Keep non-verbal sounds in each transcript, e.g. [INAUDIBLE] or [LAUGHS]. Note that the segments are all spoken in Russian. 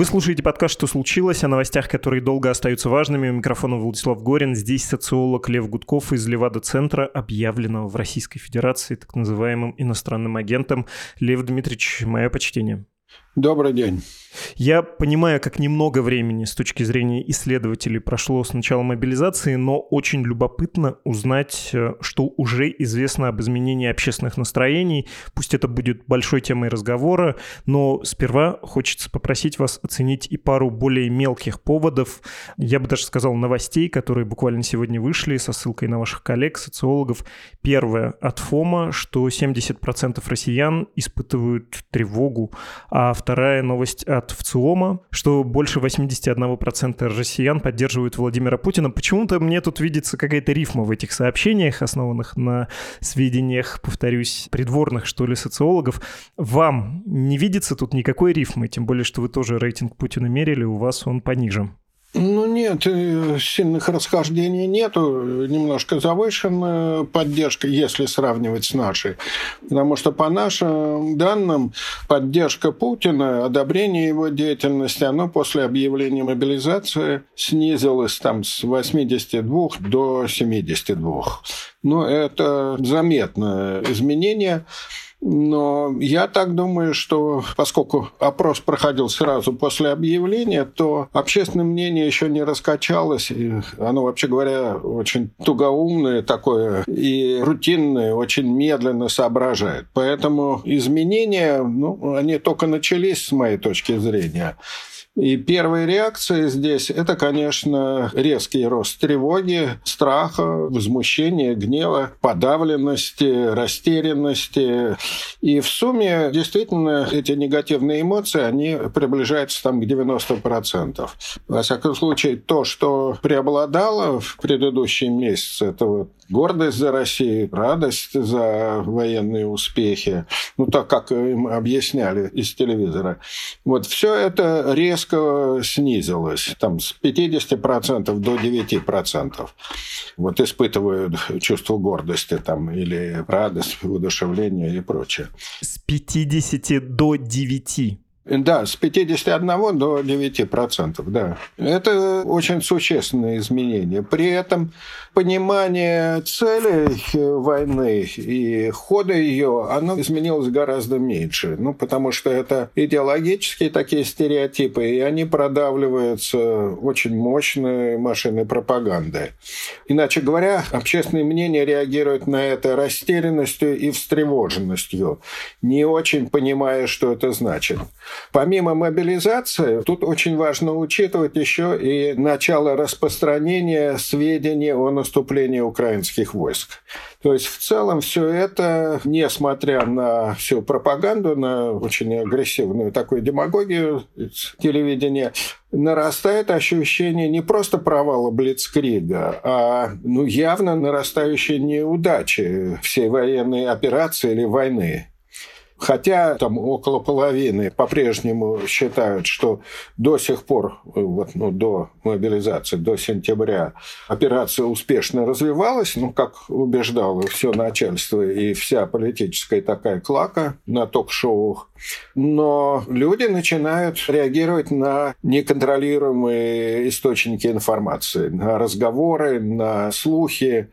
Вы слушаете подкаст «Что случилось?» о новостях, которые долго остаются важными. У микрофона Владислав Горин. Здесь социолог Лев Гудков из Левада-центра, объявленного в Российской Федерации так называемым иностранным агентом. Лев Дмитриевич, мое почтение. Добрый день. Я понимаю, как немного времени с точки зрения исследователей прошло с начала мобилизации, но очень любопытно узнать, э, что уже известно об изменении общественных настроений. Пусть это будет большой темой разговора, но сперва хочется попросить вас оценить и пару более мелких поводов, я бы даже сказал новостей, которые буквально сегодня вышли со ссылкой на ваших коллег, социологов. Первое от ФОМа, что 70% россиян испытывают тревогу, а вторая новость от ВЦИОМа, что больше 81% россиян поддерживают Владимира Путина. Почему-то мне тут видится какая-то рифма в этих сообщениях, основанных на сведениях, повторюсь, придворных, что ли, социологов. Вам не видится тут никакой рифмы, тем более, что вы тоже рейтинг Путина мерили, у вас он пониже. Ну нет, э, сильных расхождений нету, немножко завышенная поддержка, если сравнивать с нашей. Потому что по нашим данным поддержка Путина, одобрение его деятельности, оно после объявления мобилизации снизилось там с 82 до 72. Ну, это заметное изменение. Но я так думаю, что поскольку опрос проходил сразу после объявления, то общественное мнение еще не раскачалось. И оно, вообще говоря, очень тугоумное такое и рутинное, очень медленно соображает. Поэтому изменения, ну, они только начались с моей точки зрения. И первая реакция здесь – это, конечно, резкий рост тревоги, страха, возмущения, гнева, подавленности, растерянности. И в сумме действительно эти негативные эмоции, они приближаются там к 90%. Во всяком случае, то, что преобладало в предыдущие месяцы, это вот гордость за Россию, радость за военные успехи, ну так как им объясняли из телевизора. Вот все это резко снизилось, там с 50% до 9%. Вот испытывают чувство гордости там или радость, воодушевление и прочее. С 50 до 9 да, с 51 до 9 процентов, да. Это очень существенное изменение. При этом понимание цели войны и хода ее, оно изменилось гораздо меньше. Ну, потому что это идеологические такие стереотипы, и они продавливаются очень мощной машиной пропаганды. Иначе говоря, общественное мнение реагирует на это растерянностью и встревоженностью, не очень понимая, что это значит. Помимо мобилизации, тут очень важно учитывать еще и начало распространения сведений о наступлении украинских войск. То есть в целом все это, несмотря на всю пропаганду, на очень агрессивную такую демагогию телевидения, нарастает ощущение не просто провала Блицкрига, а ну, явно нарастающей неудачи всей военной операции или войны. Хотя там около половины по-прежнему считают, что до сих пор, вот, ну, до мобилизации, до сентября, операция успешно развивалась, ну, как убеждало все начальство и вся политическая такая клака на ток-шоу. Но люди начинают реагировать на неконтролируемые источники информации, на разговоры, на слухи.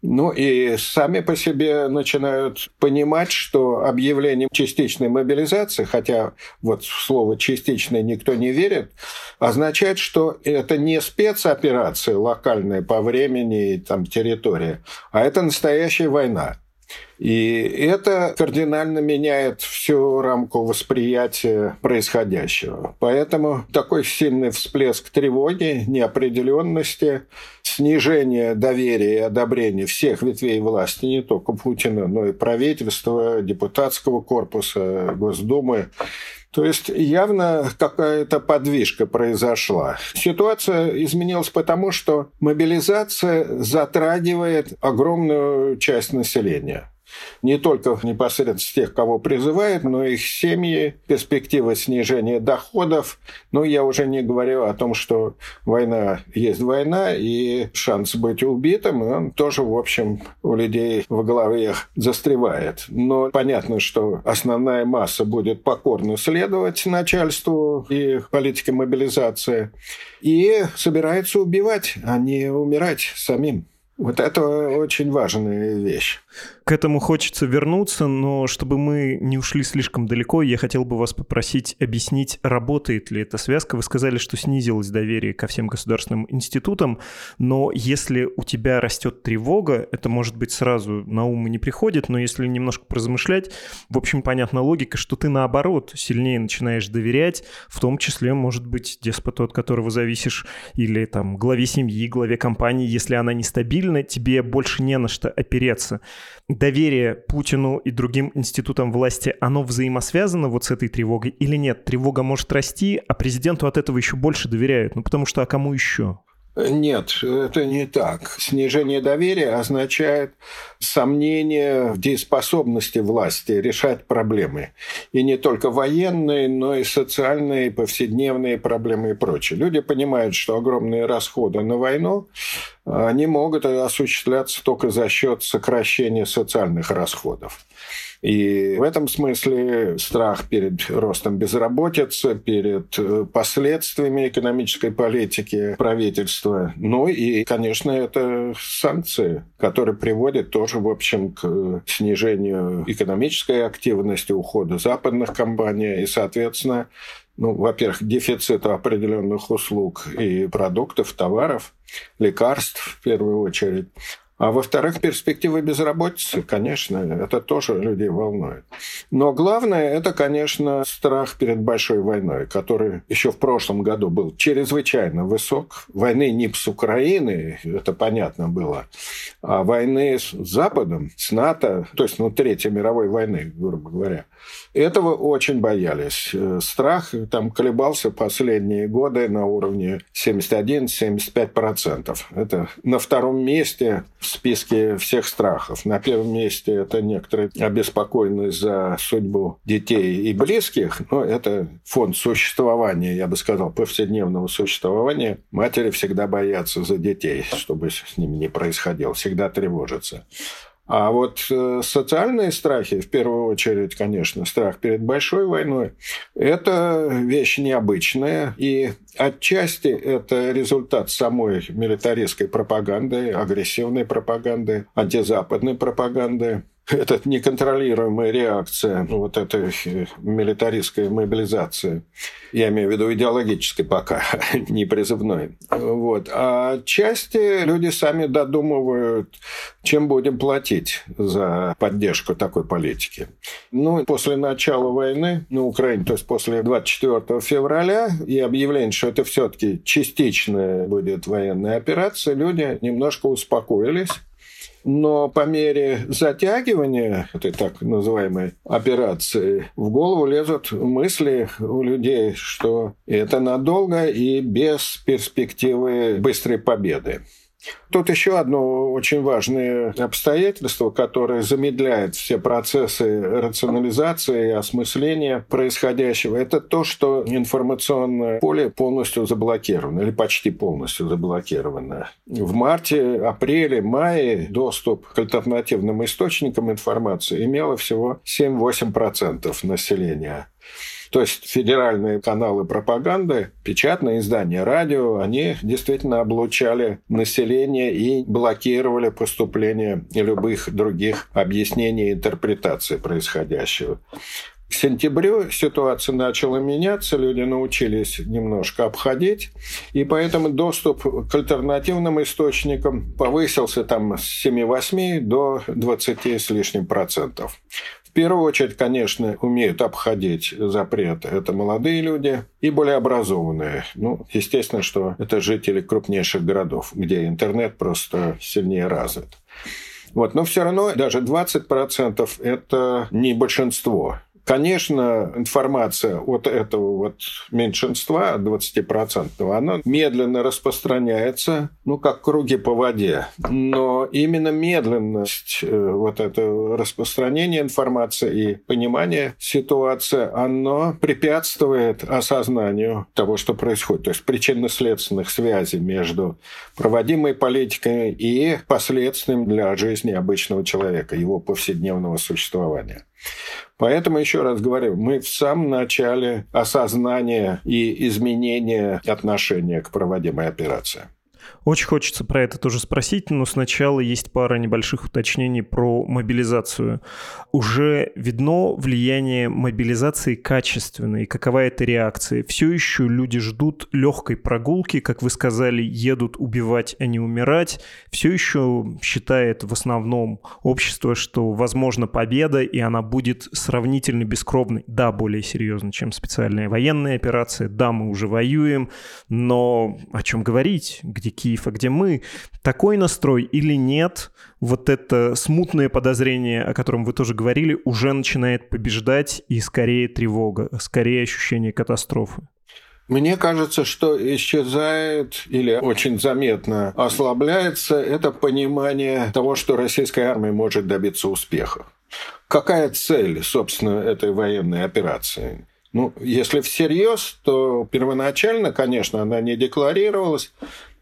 Ну и сами по себе начинают понимать, что объявление частичной мобилизации, хотя вот в слово «частичной» никто не верит, означает, что это не спецоперация локальная по времени и там, территории, а это настоящая война. И это кардинально меняет всю рамку восприятия происходящего. Поэтому такой сильный всплеск тревоги, неопределенности, снижение доверия и одобрения всех ветвей власти, не только Путина, но и правительства, депутатского корпуса, Госдумы, то есть явно какая-то подвижка произошла. Ситуация изменилась потому, что мобилизация затрагивает огромную часть населения. Не только непосредственно тех, кого призывают, но и их семьи, перспективы снижения доходов. Ну, я уже не говорю о том, что война есть война, и шанс быть убитым, он тоже, в общем, у людей в голове застревает. Но понятно, что основная масса будет покорно следовать начальству и политике мобилизации и собирается убивать, а не умирать самим. Вот это очень важная вещь. К этому хочется вернуться, но чтобы мы не ушли слишком далеко, я хотел бы вас попросить объяснить, работает ли эта связка. Вы сказали, что снизилось доверие ко всем государственным институтам, но если у тебя растет тревога, это, может быть, сразу на ум и не приходит, но если немножко поразмышлять, в общем, понятна логика, что ты, наоборот, сильнее начинаешь доверять, в том числе, может быть, деспоту, от которого зависишь, или там главе семьи, главе компании, если она нестабильна, тебе больше не на что опереться доверие Путину и другим институтам власти, оно взаимосвязано вот с этой тревогой или нет? Тревога может расти, а президенту от этого еще больше доверяют. Ну, потому что а кому еще? Нет, это не так. Снижение доверия означает сомнение в дееспособности власти решать проблемы. И не только военные, но и социальные, повседневные проблемы и прочее. Люди понимают, что огромные расходы на войну они могут осуществляться только за счет сокращения социальных расходов. И в этом смысле страх перед ростом безработицы, перед э, последствиями экономической политики правительства. Ну и, конечно, это санкции, которые приводят тоже, в общем, к снижению экономической активности, ухода западных компаний и, соответственно, ну, во-первых, дефициту определенных услуг и продуктов, товаров, лекарств в первую очередь. А во-вторых, перспективы безработицы, конечно, это тоже людей волнует. Но главное, это, конечно, страх перед большой войной, который еще в прошлом году был чрезвычайно высок. Войны не с Украиной, это понятно было, а войны с Западом, с НАТО, то есть, ну, Третьей мировой войны, грубо говоря. Этого очень боялись. Страх там колебался последние годы на уровне 71-75%. Это на втором месте в списке всех страхов. На первом месте это некоторые обеспокоенность за судьбу детей и близких, но это фонд существования, я бы сказал, повседневного существования. Матери всегда боятся за детей, чтобы с ними не происходило, всегда тревожатся. А вот э, социальные страхи, в первую очередь, конечно, страх перед большой войной, это вещь необычная. И отчасти это результат самой милитаристской пропаганды, агрессивной пропаганды, антизападной пропаганды это неконтролируемая реакция вот этой милитаристской мобилизации. Я имею в виду идеологической пока, [LAUGHS] не призывной. Вот. А части люди сами додумывают, чем будем платить за поддержку такой политики. Ну, после начала войны на Украине, то есть после 24 февраля, и объявление, что это все-таки частичная будет военная операция, люди немножко успокоились но по мере затягивания этой так называемой операции в голову лезут мысли у людей, что это надолго и без перспективы быстрой победы. Тут еще одно очень важное обстоятельство, которое замедляет все процессы рационализации и осмысления происходящего, это то, что информационное поле полностью заблокировано или почти полностью заблокировано. В марте, апреле, мае доступ к альтернативным источникам информации имело всего 7-8% населения. То есть федеральные каналы пропаганды, печатные издания, радио, они действительно облучали население и блокировали поступление любых других объяснений и интерпретаций происходящего. К сентябрю ситуация начала меняться, люди научились немножко обходить, и поэтому доступ к альтернативным источникам повысился там с 7-8 до 20 с лишним процентов. Первую очередь, конечно, умеют обходить запрет. Это молодые люди и более образованные. Ну, естественно, что это жители крупнейших городов, где интернет просто сильнее развит. Вот, но все равно даже 20% это не большинство Конечно, информация от этого вот меньшинства, 20%, она медленно распространяется, ну, как круги по воде. Но именно медленность э, вот это распространение информации и понимание ситуации, оно препятствует осознанию того, что происходит. То есть причинно-следственных связей между проводимой политикой и последствием для жизни обычного человека, его повседневного существования. Поэтому, еще раз говорю, мы в самом начале осознания и изменения отношения к проводимой операции. Очень хочется про это тоже спросить, но сначала есть пара небольших уточнений про мобилизацию. Уже видно влияние мобилизации качественной, какова это реакция? Все еще люди ждут легкой прогулки, как вы сказали, едут убивать, а не умирать. Все еще считает в основном общество, что возможна победа, и она будет сравнительно бескровной. Да, более серьезно, чем специальная военная операция. Да, мы уже воюем, но о чем говорить? Где Киев, а где мы, такой настрой или нет, вот это смутное подозрение, о котором вы тоже говорили, уже начинает побеждать и скорее тревога, скорее ощущение катастрофы. Мне кажется, что исчезает или очень заметно ослабляется это понимание того, что российская армия может добиться успеха. Какая цель, собственно, этой военной операции? Ну, если всерьез, то первоначально, конечно, она не декларировалась,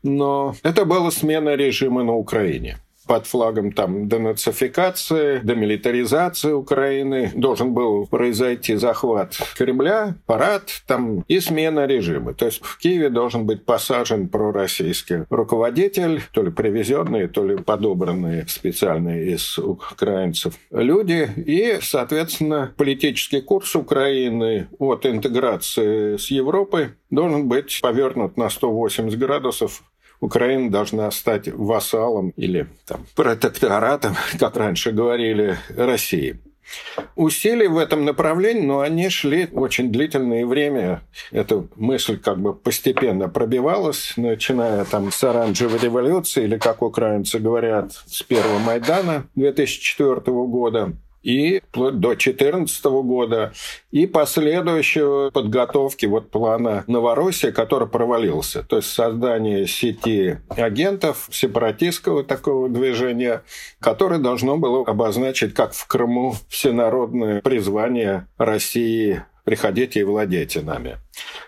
но это была смена режима на Украине под флагом там денацификации, демилитаризации Украины. Должен был произойти захват Кремля, парад там и смена режима. То есть в Киеве должен быть посажен пророссийский руководитель, то ли привезенные, то ли подобранные специально из украинцев люди. И, соответственно, политический курс Украины от интеграции с Европой должен быть повернут на 180 градусов Украина должна стать вассалом или там, протекторатом, [LAUGHS] как раньше говорили, России. Усилия в этом направлении, но они шли очень длительное время. Эта мысль как бы постепенно пробивалась, начиная там с оранжевой революции, или, как украинцы говорят, с первого Майдана 2004 года и вплоть до 2014 года, и последующего подготовки вот плана Новороссии, который провалился. То есть создание сети агентов сепаратистского такого движения, которое должно было обозначить, как в Крыму, всенародное призвание России приходите и владейте нами.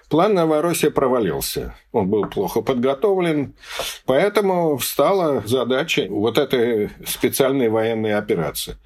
План Новороссии провалился. Он был плохо подготовлен, поэтому встала задача вот этой специальной военной операции.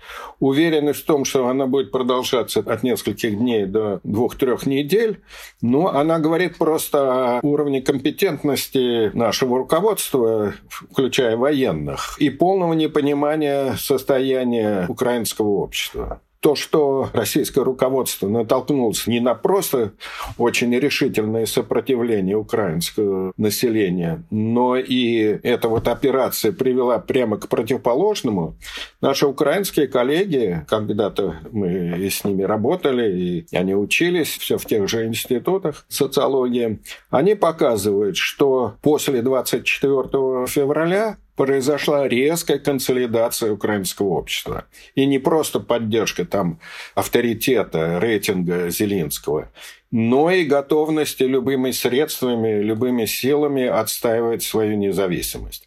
Уверенность в том, что она будет продолжаться от нескольких дней до двух-трех недель, но она говорит просто о уровне компетентности нашего руководства, включая военных, и полного непонимания состояния украинского общества то, что российское руководство натолкнулось не на просто очень решительное сопротивление украинского населения, но и эта вот операция привела прямо к противоположному, наши украинские коллеги, когда-то мы с ними работали, и они учились все в тех же институтах социологии, они показывают, что после 24 февраля произошла резкая консолидация украинского общества. И не просто поддержка там авторитета, рейтинга Зеленского, но и готовности любыми средствами, любыми силами отстаивать свою независимость.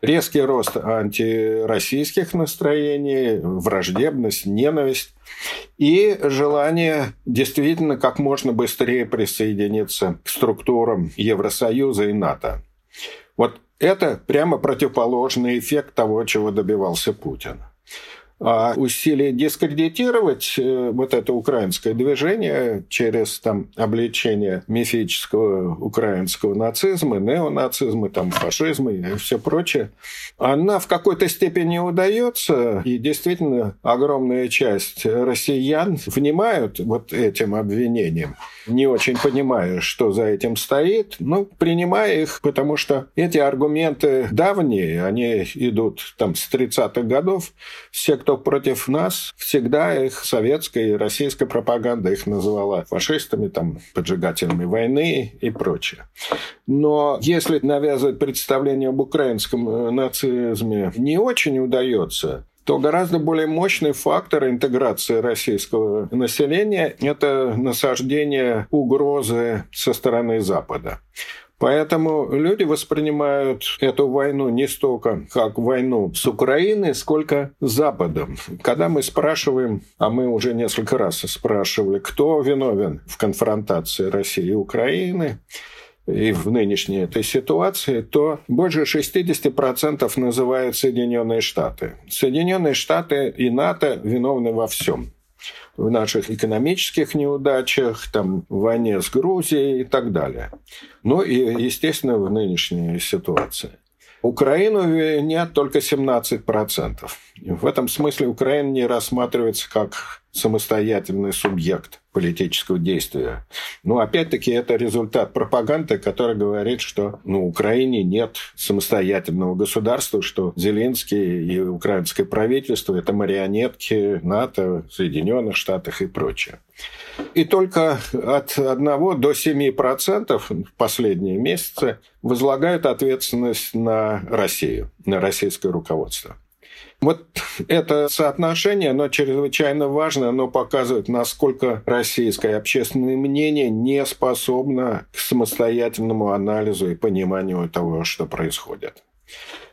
Резкий рост антироссийских настроений, враждебность, ненависть и желание действительно как можно быстрее присоединиться к структурам Евросоюза и НАТО. Вот это прямо противоположный эффект того, чего добивался Путин. А усилие дискредитировать э, вот это украинское движение через там, обличение мифического украинского нацизма, неонацизма, там, фашизма и все прочее, она в какой-то степени удается, и действительно огромная часть россиян внимают вот этим обвинениям, не очень понимая, что за этим стоит, но принимая их, потому что эти аргументы давние, они идут там с 30-х годов, все, кто против нас, всегда их советская и российская пропаганда их называла фашистами, там, поджигателями войны и прочее. Но если навязывать представление об украинском э, нацизме не очень удается, то гораздо более мощный фактор интеграции российского населения – это насаждение угрозы со стороны Запада. Поэтому люди воспринимают эту войну не столько как войну с Украиной, сколько с Западом. Когда мы спрашиваем, а мы уже несколько раз спрашивали, кто виновен в конфронтации России и Украины, и в нынешней этой ситуации, то больше 60% называют Соединенные Штаты. Соединенные Штаты и НАТО виновны во всем в наших экономических неудачах, там, в войне с Грузией и так далее. Ну и, естественно, в нынешней ситуации. Украину нет только 17%. В этом смысле Украина не рассматривается как самостоятельный субъект политического действия. Но опять-таки это результат пропаганды, которая говорит, что ну, Украине нет самостоятельного государства, что Зеленский и украинское правительство – это марионетки НАТО, Соединенных Штатов и прочее. И только от 1 до 7% в последние месяцы возлагают ответственность на Россию, на российское руководство. Вот это соотношение, оно чрезвычайно важно, оно показывает, насколько российское общественное мнение не способно к самостоятельному анализу и пониманию того, что происходит.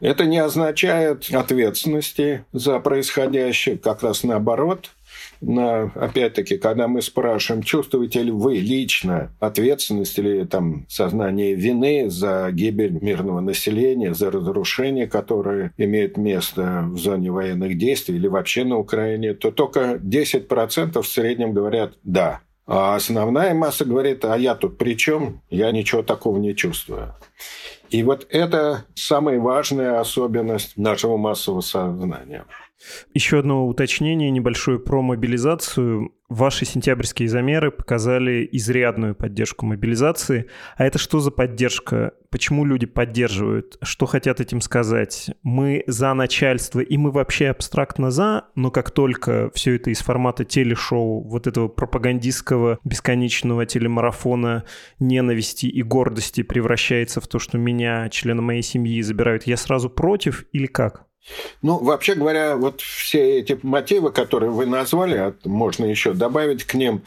Это не означает ответственности за происходящее, как раз наоборот – на, опять-таки, когда мы спрашиваем, чувствуете ли вы лично ответственность или там сознание вины за гибель мирного населения, за разрушения, которые имеют место в зоне военных действий или вообще на Украине, то только 10% в среднем говорят «да». А основная масса говорит, а я тут при чем? Я ничего такого не чувствую. И вот это самая важная особенность нашего массового сознания. Еще одно уточнение небольшое про мобилизацию. Ваши сентябрьские замеры показали изрядную поддержку мобилизации. А это что за поддержка? Почему люди поддерживают? Что хотят этим сказать? Мы за начальство, и мы вообще абстрактно за, но как только все это из формата телешоу, вот этого пропагандистского бесконечного телемарафона ненависти и гордости превращается в то, что меня, члена моей семьи, забирают, я сразу против или как? Ну, вообще говоря, вот все эти мотивы, которые вы назвали, а можно еще добавить к ним,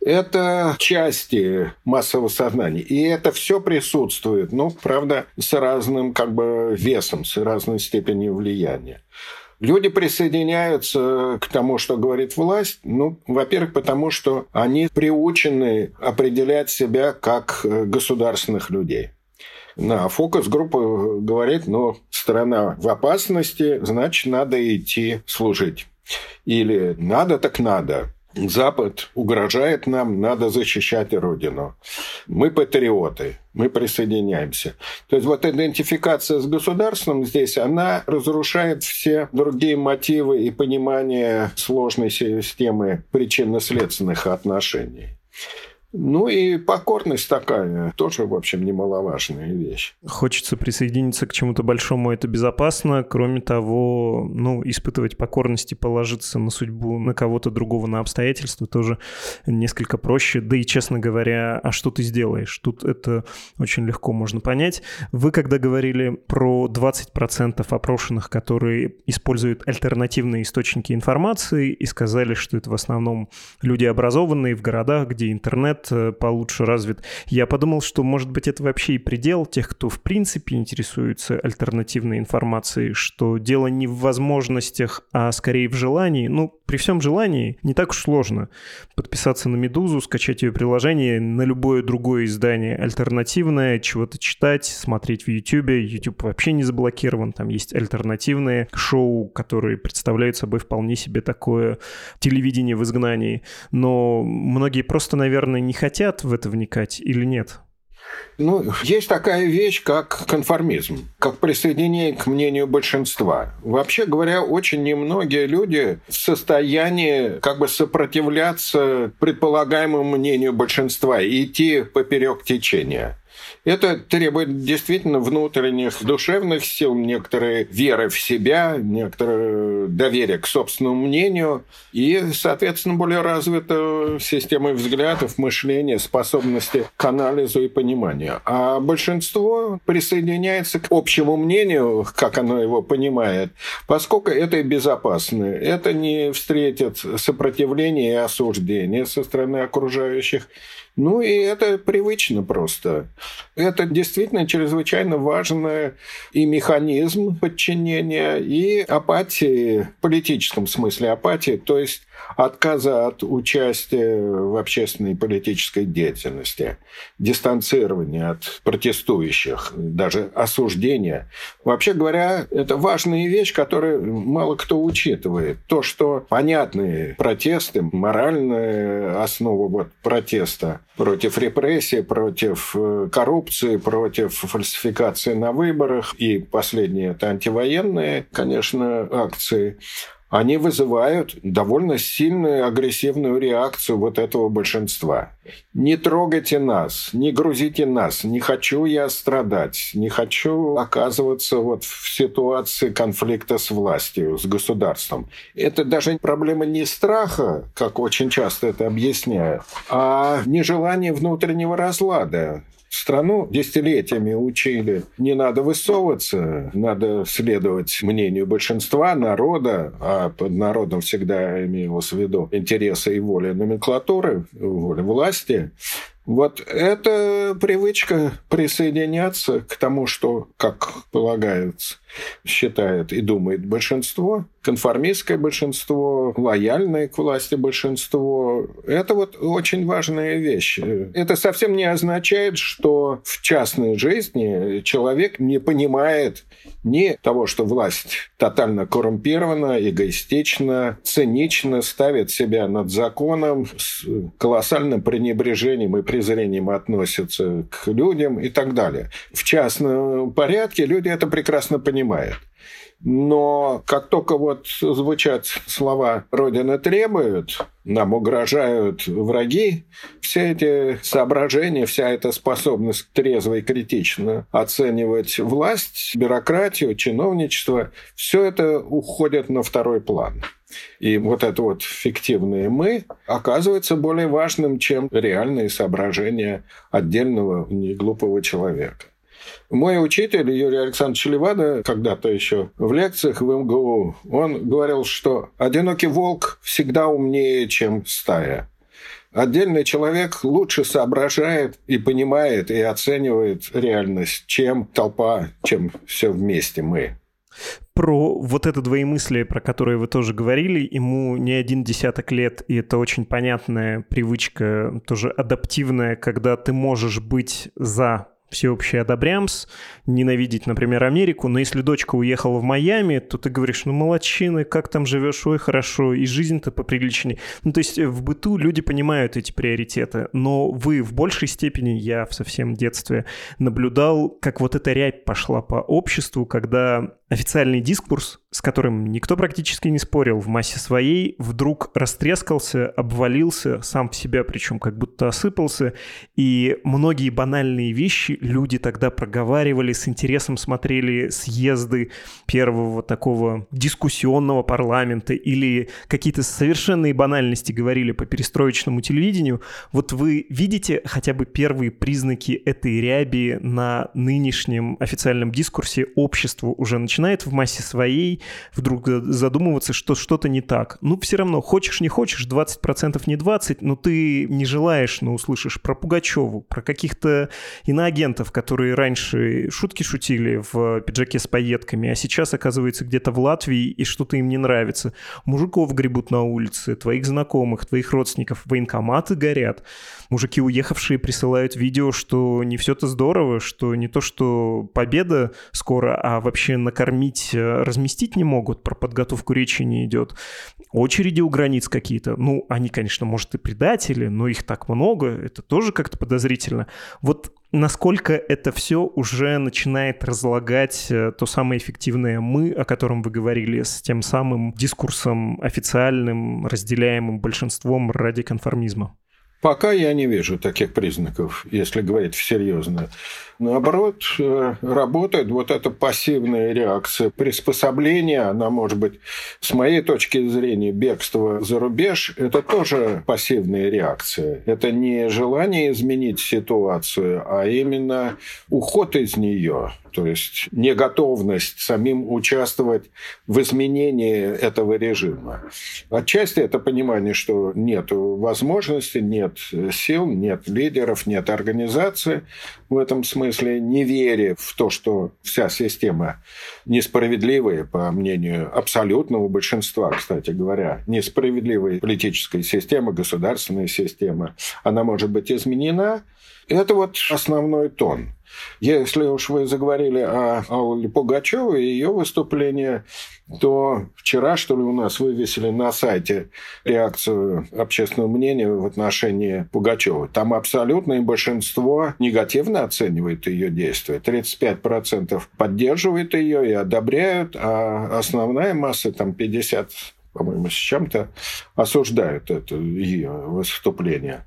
это части массового сознания. И это все присутствует, ну, правда, с разным как бы весом, с разной степенью влияния. Люди присоединяются к тому, что говорит власть, ну, во-первых, потому что они приучены определять себя как э, государственных людей. На фокус-группа говорит, ну, страна в опасности, значит, надо идти служить. Или надо так надо. Запад угрожает нам, надо защищать Родину. Мы патриоты, мы присоединяемся. То есть вот идентификация с государством здесь, она разрушает все другие мотивы и понимание сложной системы причинно-следственных отношений. Ну и покорность такая, тоже, в общем, немаловажная вещь. Хочется присоединиться к чему-то большому, это безопасно. Кроме того, ну, испытывать покорность и положиться на судьбу на кого-то другого, на обстоятельства тоже несколько проще. Да и, честно говоря, а что ты сделаешь? Тут это очень легко можно понять. Вы, когда говорили про 20% опрошенных, которые используют альтернативные источники информации и сказали, что это в основном люди образованные в городах, где интернет Э, получше развит. Я подумал, что, может быть, это вообще и предел тех, кто в принципе интересуется альтернативной информацией, что дело не в возможностях, а скорее в желании. Ну, при всем желании не так уж сложно подписаться на «Медузу», скачать ее приложение, на любое другое издание альтернативное, чего-то читать, смотреть в YouTube. YouTube вообще не заблокирован, там есть альтернативные шоу, которые представляют собой вполне себе такое телевидение в изгнании. Но многие просто, наверное, не хотят в это вникать или нет? Ну, есть такая вещь, как конформизм, как присоединение к мнению большинства. Вообще говоря, очень немногие люди в состоянии как бы сопротивляться предполагаемому мнению большинства и идти поперек течения. Это требует действительно внутренних душевных сил, некоторой веры в себя, некоторое доверие к собственному мнению и, соответственно, более развитую систему взглядов, мышления, способности к анализу и пониманию. А большинство присоединяется к общему мнению, как оно его понимает, поскольку это безопасно. Это не встретит сопротивления и осуждения со стороны окружающих. Ну и это привычно просто. Это действительно чрезвычайно важный и механизм подчинения, и апатии, в политическом смысле апатии, то есть отказа от участия в общественной и политической деятельности, дистанцирования от протестующих, даже осуждения. Вообще говоря, это важная вещь, которую мало кто учитывает. То, что понятные протесты, моральная основа вот протеста против репрессий, против э, коррупции, против фальсификации на выборах и последние это антивоенные, конечно, акции они вызывают довольно сильную агрессивную реакцию вот этого большинства. Не трогайте нас, не грузите нас, не хочу я страдать, не хочу оказываться вот в ситуации конфликта с властью, с государством. Это даже проблема не страха, как очень часто это объясняют, а нежелание внутреннего разлада страну десятилетиями учили, не надо высовываться, надо следовать мнению большинства народа, а под народом всегда имелось в виду интересы и воля номенклатуры, воля власти, вот эта привычка присоединяться к тому, что, как полагается, считает и думает большинство, конформистское большинство, лояльное к власти большинство, это вот очень важная вещь. Это совсем не означает, что в частной жизни человек не понимает ни того, что власть тотально коррумпирована, эгоистична, цинично ставит себя над законом, с колоссальным пренебрежением и презрением относится к людям и так далее. В частном порядке люди это прекрасно понимают. Но как только вот звучат слова «Родина требует», нам угрожают враги, все эти соображения, вся эта способность трезво и критично оценивать власть, бюрократию, чиновничество, все это уходит на второй план. И вот это вот фиктивное «мы» оказывается более важным, чем реальные соображения отдельного неглупого человека. Мой учитель Юрий Александрович Левада, когда-то еще в лекциях в МГУ, он говорил, что одинокий волк всегда умнее, чем стая. Отдельный человек лучше соображает и понимает и оценивает реальность, чем толпа, чем все вместе мы. Про вот это двоемыслие, про которое вы тоже говорили, ему не один десяток лет, и это очень понятная привычка, тоже адаптивная, когда ты можешь быть за всеобщий одобрямс, ненавидеть, например, Америку, но если дочка уехала в Майами, то ты говоришь, ну, молодчины, как там живешь, ой, хорошо, и жизнь-то поприличнее. Ну, то есть в быту люди понимают эти приоритеты, но вы в большей степени, я в совсем детстве наблюдал, как вот эта рябь пошла по обществу, когда официальный дискурс, с которым никто практически не спорил в массе своей, вдруг растрескался, обвалился сам в себя, причем как будто осыпался, и многие банальные вещи люди тогда проговаривали, с интересом смотрели съезды первого такого дискуссионного парламента или какие-то совершенные банальности говорили по перестроечному телевидению. Вот вы видите хотя бы первые признаки этой ряби на нынешнем официальном дискурсе обществу уже начинает начинает в массе своей вдруг задумываться, что что-то не так. Ну, все равно, хочешь не хочешь, 20% не 20, но ты не желаешь, но услышишь про Пугачеву, про каких-то иноагентов, которые раньше шутки шутили в пиджаке с пайетками, а сейчас оказывается где-то в Латвии, и что-то им не нравится. Мужиков гребут на улице, твоих знакомых, твоих родственников, военкоматы горят. Мужики, уехавшие, присылают видео, что не все-то здорово, что не то, что победа скоро, а вообще на накормить, э, разместить не могут, про подготовку речи не идет. Очереди у границ какие-то. Ну, они, конечно, может, и предатели, но их так много, это тоже как-то подозрительно. Вот насколько это все уже начинает разлагать э, то самое эффективное «мы», о котором вы говорили, с тем самым дискурсом официальным, разделяемым большинством ради конформизма? Пока я не вижу таких признаков, если говорить серьезно. Наоборот, э, работает вот эта пассивная реакция. Приспособление, она может быть, с моей точки зрения, бегство за рубеж, это тоже пассивная реакция. Это не желание изменить ситуацию, а именно уход из нее. То есть неготовность самим участвовать в изменении этого режима. Отчасти это понимание, что нет возможности, нет сил, нет лидеров, нет организации в этом смысле, не веря в то, что вся система несправедливая, по мнению абсолютного большинства, кстати говоря, несправедливая политическая система, государственная система, она может быть изменена, это вот основной тон. Если уж вы заговорили о Алле Пугачевой и ее выступление, то вчера, что ли, у нас вывесили на сайте реакцию общественного мнения в отношении Пугачевой. Там абсолютное большинство негативно оценивает ее действия. 35% поддерживает ее и одобряют, а основная масса, там 50 по-моему, с чем-то осуждают это ее выступление.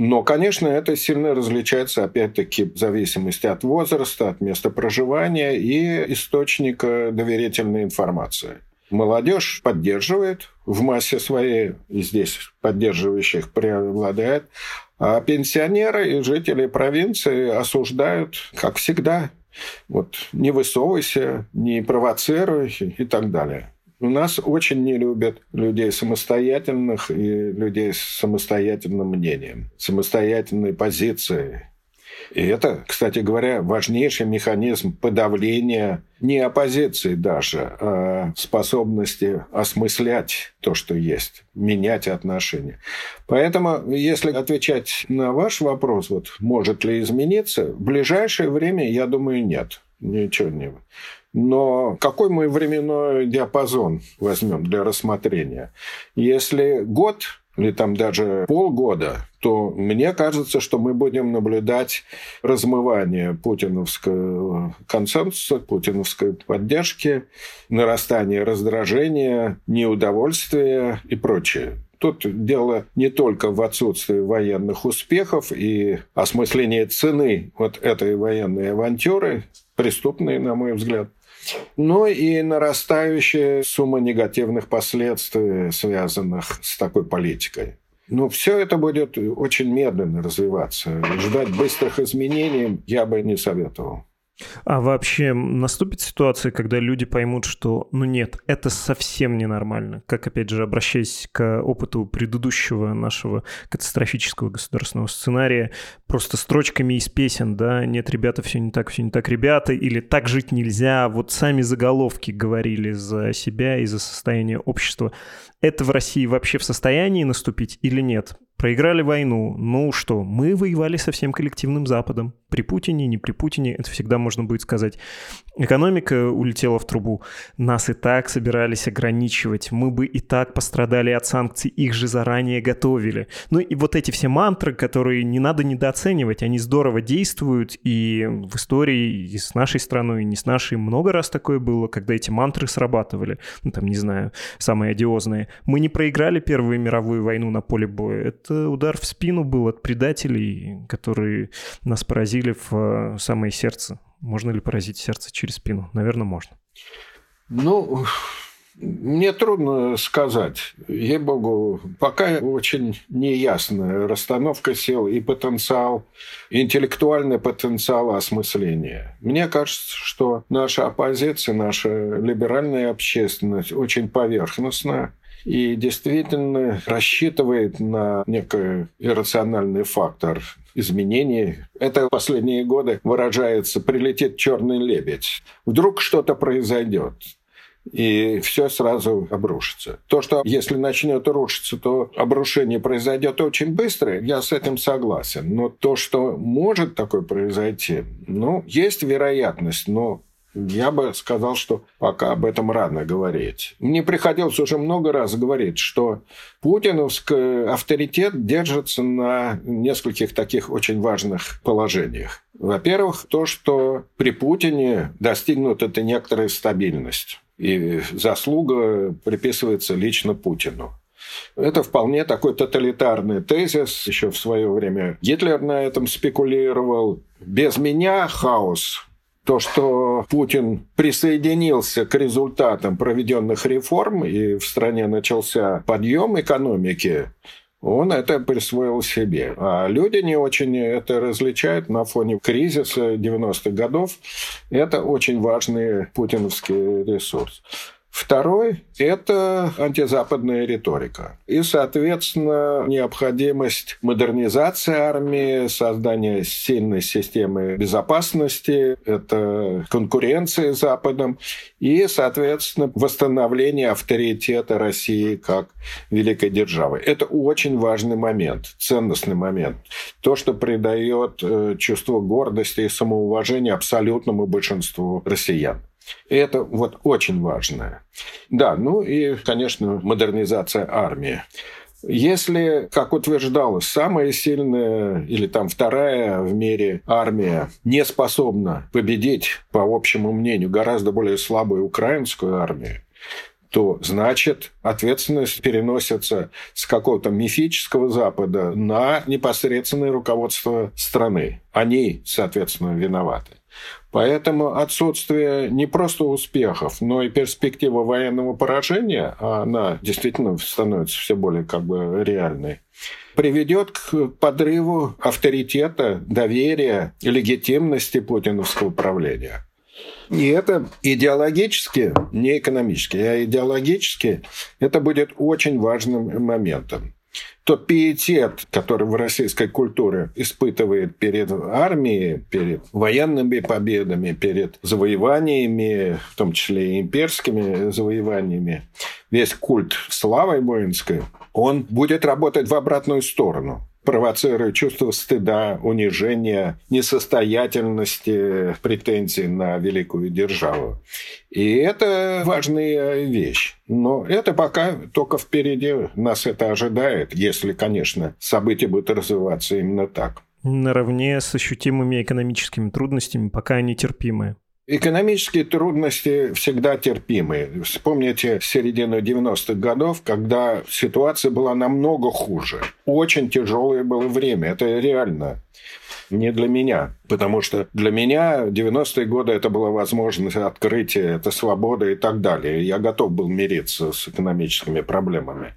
Но, конечно, это сильно различается, опять-таки, в зависимости от возраста, от места проживания и источника доверительной информации. Молодежь поддерживает в массе своей, и здесь поддерживающих преобладает, а пенсионеры и жители провинции осуждают, как всегда. Вот не высовывайся, не провоцируй и так далее. У нас очень не любят людей самостоятельных и людей с самостоятельным мнением, самостоятельной позицией. И это, кстати говоря, важнейший механизм подавления не оппозиции даже, а способности осмыслять то, что есть, менять отношения. Поэтому, если отвечать на ваш вопрос, вот, может ли измениться, в ближайшее время, я думаю, нет. Ничего не но какой мы временной диапазон возьмем для рассмотрения? Если год или там даже полгода, то мне кажется, что мы будем наблюдать размывание путиновского консенсуса, путиновской поддержки, нарастание раздражения, неудовольствия и прочее. Тут дело не только в отсутствии военных успехов и осмыслении цены вот этой военной авантюры, преступной, на мой взгляд, но и нарастающая сумма негативных последствий, связанных с такой политикой. Но все это будет очень медленно развиваться. Ждать быстрых изменений я бы не советовал. А вообще наступит ситуация, когда люди поймут, что, ну нет, это совсем ненормально. Как, опять же, обращаясь к опыту предыдущего нашего катастрофического государственного сценария, просто строчками из песен, да, нет, ребята, все не так, все не так, ребята, или так жить нельзя, вот сами заголовки говорили за себя и за состояние общества. Это в России вообще в состоянии наступить или нет? Проиграли войну. Ну что, мы воевали со всем коллективным Западом. При Путине, не при Путине, это всегда можно будет сказать. Экономика улетела в трубу. Нас и так собирались ограничивать. Мы бы и так пострадали от санкций, их же заранее готовили. Ну и вот эти все мантры, которые не надо недооценивать, они здорово действуют. И в истории и с нашей страной, и не с нашей много раз такое было, когда эти мантры срабатывали. Ну там, не знаю, самые одиозные. Мы не проиграли Первую мировую войну на поле боя это удар в спину был от предателей, которые нас поразили в э, самое сердце. Можно ли поразить сердце через спину? Наверное, можно. Ну, мне трудно сказать. Ей-богу, пока очень неясная расстановка сил и потенциал, интеллектуальный потенциал осмысления. Мне кажется, что наша оппозиция, наша либеральная общественность очень поверхностная и действительно рассчитывает на некий иррациональный фактор изменений. Это последние годы выражается «прилетит черный лебедь». Вдруг что-то произойдет и все сразу обрушится. То, что если начнет рушиться, то обрушение произойдет очень быстро, я с этим согласен. Но то, что может такое произойти, ну, есть вероятность, но я бы сказал, что пока об этом рано говорить. Мне приходилось уже много раз говорить, что путиновский авторитет держится на нескольких таких очень важных положениях. Во-первых, то, что при Путине достигнута некоторая стабильность. И заслуга приписывается лично Путину. Это вполне такой тоталитарный тезис. Еще в свое время Гитлер на этом спекулировал. Без меня хаос. То, что Путин присоединился к результатам проведенных реформ, и в стране начался подъем экономики, он это присвоил себе. А люди не очень это различают на фоне кризиса 90-х годов. Это очень важный путиновский ресурс. Второй – это антизападная риторика. И, соответственно, необходимость модернизации армии, создания сильной системы безопасности, это конкуренция с Западом и, соответственно, восстановление авторитета России как великой державы. Это очень важный момент, ценностный момент. То, что придает э, чувство гордости и самоуважения абсолютному большинству россиян. И это вот очень важное. Да, ну и, конечно, модернизация армии. Если, как утверждалось, самая сильная или там вторая в мире армия не способна победить, по общему мнению, гораздо более слабую украинскую армию, то значит ответственность переносится с какого-то мифического Запада на непосредственное руководство страны. Они, соответственно, виноваты. Поэтому отсутствие не просто успехов, но и перспектива военного поражения, она действительно становится все более как бы реальной, приведет к подрыву авторитета, доверия легитимности путиновского правления. И это идеологически, не экономически, а идеологически это будет очень важным моментом тот пиетет, который в российской культуре испытывает перед армией, перед военными победами, перед завоеваниями, в том числе и имперскими завоеваниями, весь культ славы воинской, он будет работать в обратную сторону провоцируя чувство стыда, унижения, несостоятельности, претензий на великую державу. И это важная вещь. Но это пока только впереди нас это ожидает, если, конечно, события будут развиваться именно так. Наравне с ощутимыми экономическими трудностями, пока они терпимые. Экономические трудности всегда терпимы. Вспомните середину 90-х годов, когда ситуация была намного хуже. Очень тяжелое было время, это реально не для меня. Потому что для меня 90-е годы это была возможность открытия, это свобода и так далее. Я готов был мириться с экономическими проблемами.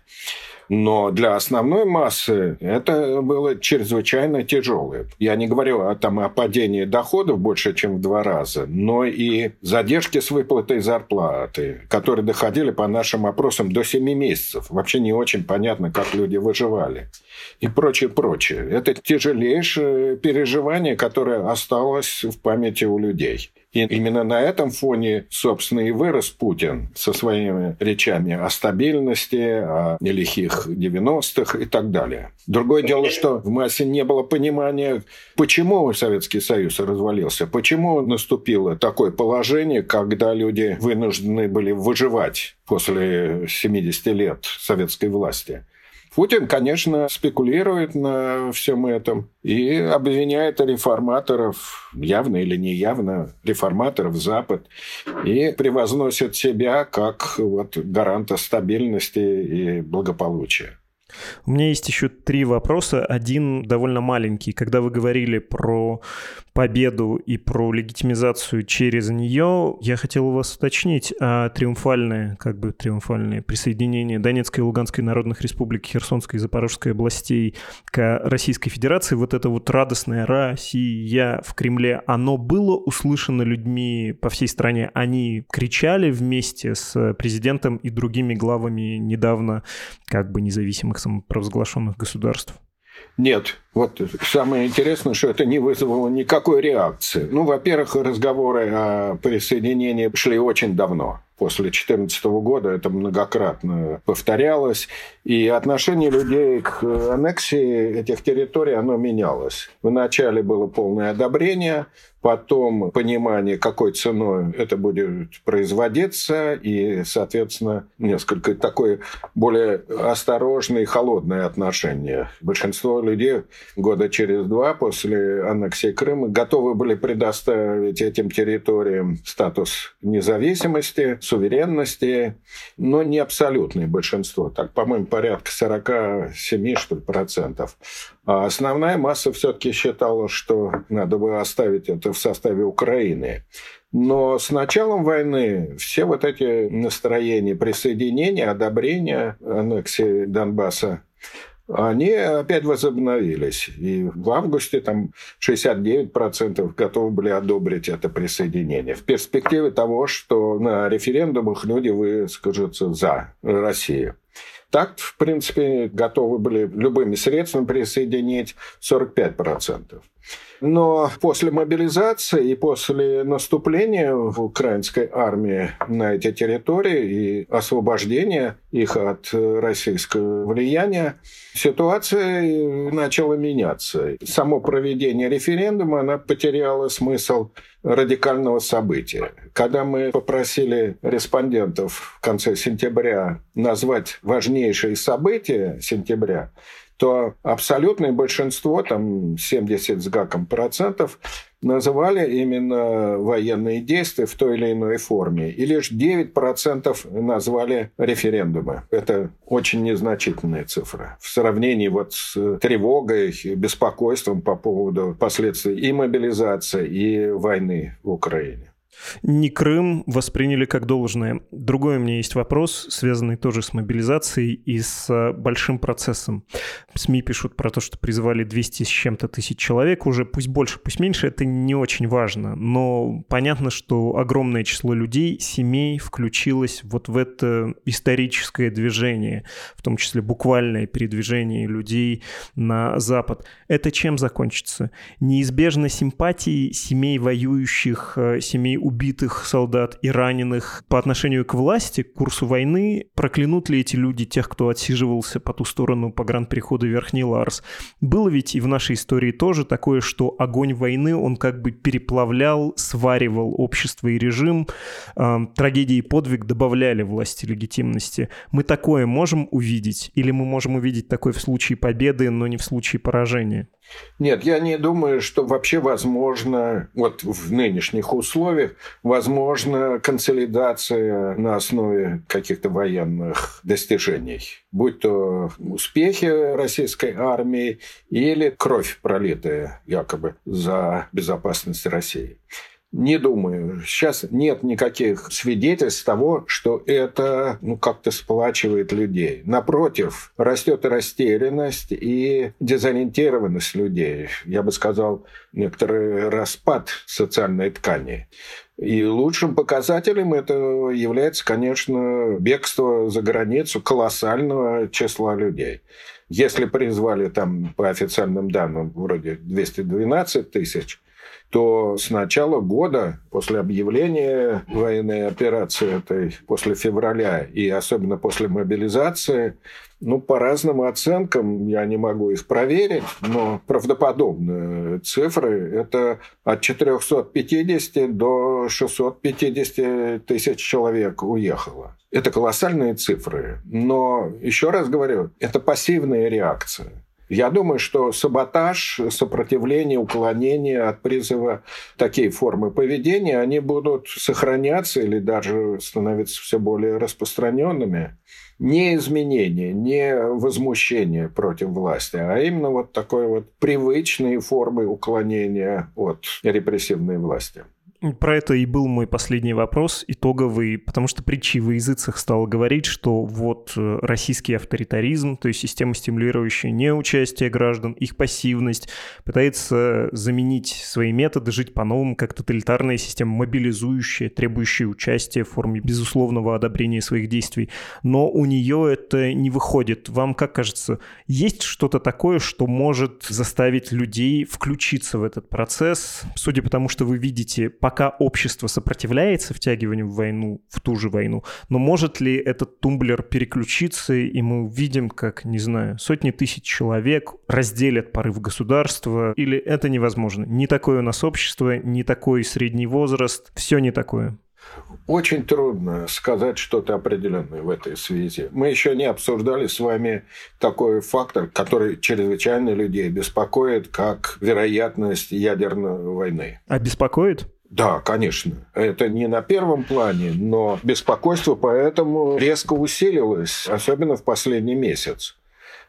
Но для основной массы это было чрезвычайно тяжелое. Я не говорю о, там, о падении доходов больше, чем в два раза, но и задержки с выплатой зарплаты, которые доходили по нашим опросам до 7 месяцев. Вообще не очень понятно, как люди выживали. И прочее, прочее. Это тяжелейшее переживание, которое осталось в памяти у людей. И именно на этом фоне, собственно, и вырос Путин со своими речами о стабильности, о нелихих 90-х и так далее. Другое дело, что в массе не было понимания, почему Советский Союз развалился, почему наступило такое положение, когда люди вынуждены были выживать после 70 лет советской власти. Путин, конечно, спекулирует на всем этом и обвиняет реформаторов, явно или неявно, реформаторов Запад, и превозносит себя как вот гаранта стабильности и благополучия. У меня есть еще три вопроса. Один довольно маленький. Когда вы говорили про победу и про легитимизацию через нее, я хотел у вас уточнить, а триумфальное, как бы триумфальное присоединение Донецкой и Луганской народных республик, Херсонской и Запорожской областей к Российской Федерации, вот это вот радостная Россия в Кремле, оно было услышано людьми по всей стране? Они кричали вместе с президентом и другими главами недавно как бы независимых самопровозглашенных государств? Нет. Вот самое интересное, что это не вызвало никакой реакции. Ну, во-первых, разговоры о присоединении шли очень давно после 2014 года это многократно повторялось, и отношение людей к аннексии этих территорий, оно менялось. Вначале было полное одобрение, потом понимание, какой ценой это будет производиться, и, соответственно, несколько такое более осторожное и холодное отношение. Большинство людей года через два после аннексии Крыма готовы были предоставить этим территориям статус независимости, суверенности, но не абсолютное большинство. Так, по-моему, порядка 47 что ли, процентов. А основная масса все-таки считала, что надо бы оставить это в составе Украины. Но с началом войны все вот эти настроения присоединения, одобрения аннексии Донбасса они опять возобновились. И в августе там 69% готовы были одобрить это присоединение. В перспективе того, что на референдумах люди выскажутся за Россию. Так, в принципе, готовы были любыми средствами присоединить 45%. Но после мобилизации и после наступления в украинской армии на эти территории и освобождения их от российского влияния, ситуация начала меняться. Само проведение референдума, она потеряла смысл радикального события. Когда мы попросили респондентов в конце сентября назвать важнейшие события сентября, то абсолютное большинство, там 70 с гаком процентов, называли именно военные действия в той или иной форме. И лишь 9% назвали референдумы. Это очень незначительная цифра. В сравнении вот с тревогой, беспокойством по поводу последствий и мобилизации, и войны в Украине не Крым восприняли как должное. Другой у меня есть вопрос, связанный тоже с мобилизацией и с э, большим процессом. СМИ пишут про то, что призвали 200 с чем-то тысяч человек уже, пусть больше, пусть меньше, это не очень важно, но понятно, что огромное число людей, семей включилось вот в это историческое движение, в том числе буквальное передвижение людей на Запад. Это чем закончится? Неизбежно симпатии семей воюющих, э, семей убитых солдат и раненых по отношению к власти, к курсу войны, проклянут ли эти люди тех, кто отсиживался по ту сторону погранперехода Верхний Ларс. Было ведь и в нашей истории тоже такое, что огонь войны, он как бы переплавлял, сваривал общество и режим, э, трагедии и подвиг добавляли власти легитимности. Мы такое можем увидеть? Или мы можем увидеть такое в случае победы, но не в случае поражения? Нет, я не думаю, что вообще возможно, вот в нынешних условиях, возможно консолидация на основе каких-то военных достижений, будь то успехи российской армии или кровь пролитая якобы за безопасность России. Не думаю. Сейчас нет никаких свидетельств того, что это ну, как-то сплачивает людей. Напротив, растет растерянность и дезориентированность людей. Я бы сказал, некоторый распад социальной ткани. И лучшим показателем этого является, конечно, бегство за границу колоссального числа людей. Если призвали там по официальным данным вроде 212 тысяч, то с начала года, после объявления военной операции этой, после февраля и особенно после мобилизации, ну, по разным оценкам, я не могу их проверить, но правдоподобные цифры – это от 450 до 650 тысяч человек уехало. Это колоссальные цифры. Но, еще раз говорю, это пассивная реакция. Я думаю, что саботаж, сопротивление, уклонение от призыва, такие формы поведения, они будут сохраняться или даже становиться все более распространенными. Не изменение, не возмущение против власти, а именно вот такой вот привычные формы уклонения от репрессивной власти. Про это и был мой последний вопрос, итоговый, потому что притчи в языцах стал говорить, что вот э, российский авторитаризм, то есть система, стимулирующая неучастие граждан, их пассивность, пытается заменить свои методы, жить по-новому, как тоталитарная система, мобилизующая, требующая участия в форме безусловного одобрения своих действий. Но у нее это не выходит. Вам как кажется, есть что-то такое, что может заставить людей включиться в этот процесс? Судя по тому, что вы видите, по пока общество сопротивляется втягиванию в войну, в ту же войну, но может ли этот тумблер переключиться, и мы увидим, как, не знаю, сотни тысяч человек разделят порыв государства, или это невозможно? Не такое у нас общество, не такой средний возраст, все не такое. Очень трудно сказать что-то определенное в этой связи. Мы еще не обсуждали с вами такой фактор, который чрезвычайно людей беспокоит, как вероятность ядерной войны. А беспокоит? Да, конечно. Это не на первом плане, но беспокойство поэтому резко усилилось, особенно в последний месяц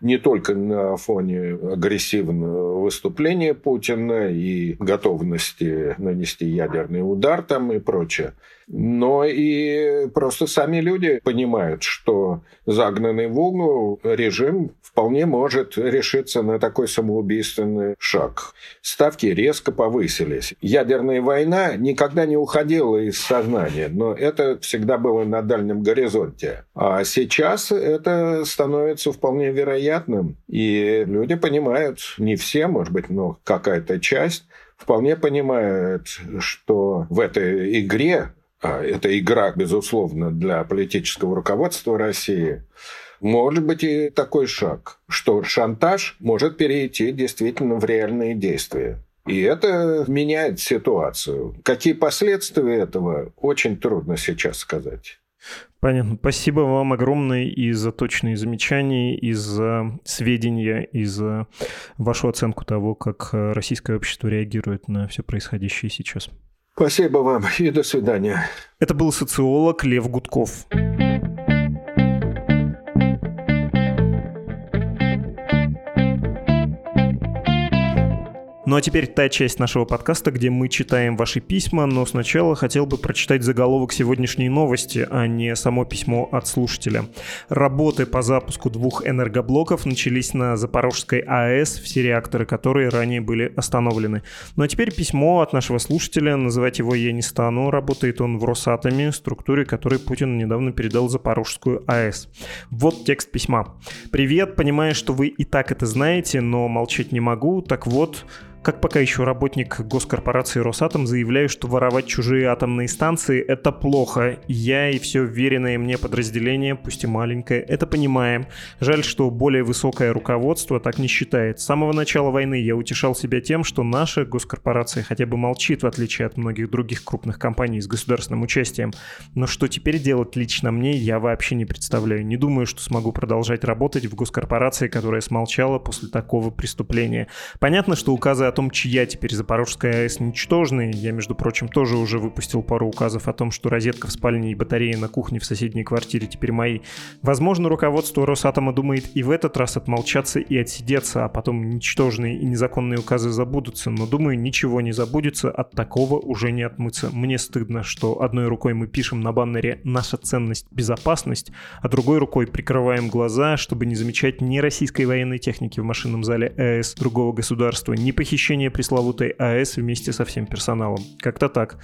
не только на фоне агрессивного выступления Путина и готовности нанести ядерный удар там и прочее, но и просто сами люди понимают, что загнанный в угол режим вполне может решиться на такой самоубийственный шаг. Ставки резко повысились. Ядерная война никогда не уходила из сознания, но это всегда было на дальнем горизонте. А сейчас это становится вполне вероятным. И люди понимают, не все, может быть, но какая-то часть, вполне понимают, что в этой игре это игра, безусловно, для политического руководства России, может быть и такой шаг, что шантаж может перейти действительно в реальные действия. И это меняет ситуацию. Какие последствия этого, очень трудно сейчас сказать. Понятно. Спасибо вам огромное и за точные замечания, и за сведения, и за вашу оценку того, как российское общество реагирует на все происходящее сейчас. Спасибо вам и до свидания. Это был социолог Лев Гудков. Ну а теперь та часть нашего подкаста, где мы читаем ваши письма, но сначала хотел бы прочитать заголовок сегодняшней новости, а не само письмо от слушателя. Работы по запуску двух энергоблоков начались на Запорожской АЭС, все реакторы которые ранее были остановлены. Ну а теперь письмо от нашего слушателя, называть его я не стану, работает он в Росатоме, структуре которой Путин недавно передал Запорожскую АЭС. Вот текст письма. «Привет, понимаю, что вы и так это знаете, но молчать не могу, так вот, как пока еще работник госкорпорации Росатом заявляю, что воровать чужие атомные станции — это плохо. Я и все веренное мне подразделение, пусть и маленькое, это понимаем. Жаль, что более высокое руководство так не считает. С самого начала войны я утешал себя тем, что наша госкорпорация хотя бы молчит, в отличие от многих других крупных компаний с государственным участием. Но что теперь делать лично мне, я вообще не представляю. Не думаю, что смогу продолжать работать в госкорпорации, которая смолчала после такого преступления. Понятно, что указы о том, чья теперь Запорожская АЭС ничтожная. Я, между прочим, тоже уже выпустил пару указов о том, что розетка в спальне и батарея на кухне в соседней квартире теперь мои. Возможно, руководство Росатома думает и в этот раз отмолчаться и отсидеться, а потом ничтожные и незаконные указы забудутся. Но, думаю, ничего не забудется, от такого уже не отмыться. Мне стыдно, что одной рукой мы пишем на баннере «Наша ценность – безопасность», а другой рукой прикрываем глаза, чтобы не замечать ни российской военной техники в машинном зале АЭС другого государства, ни похищения посещение пресловутой АЭС вместе со всем персоналом. Как-то так.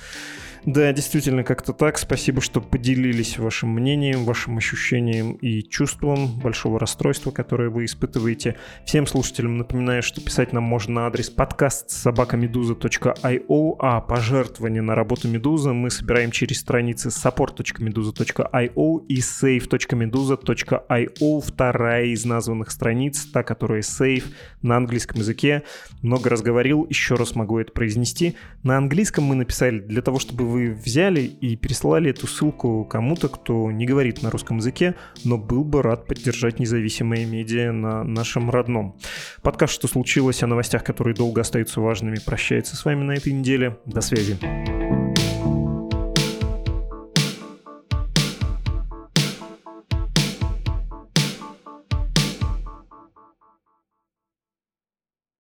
Да, действительно, как-то так. Спасибо, что поделились вашим мнением, вашим ощущением и чувством большого расстройства, которое вы испытываете. Всем слушателям напоминаю, что писать нам можно на адрес подкаст собакамедуза.io, а пожертвования на работу Медузы мы собираем через страницы support.meduza.io и save.meduza.io, вторая из названных страниц, та, которая save на английском языке. Много раз говорил, еще раз могу это произнести. На английском мы написали для того, чтобы вы взяли и переслали эту ссылку кому-то, кто не говорит на русском языке, но был бы рад поддержать независимые медиа на нашем родном. Подкаст «Что случилось?» о новостях, которые долго остаются важными, прощается с вами на этой неделе. До связи.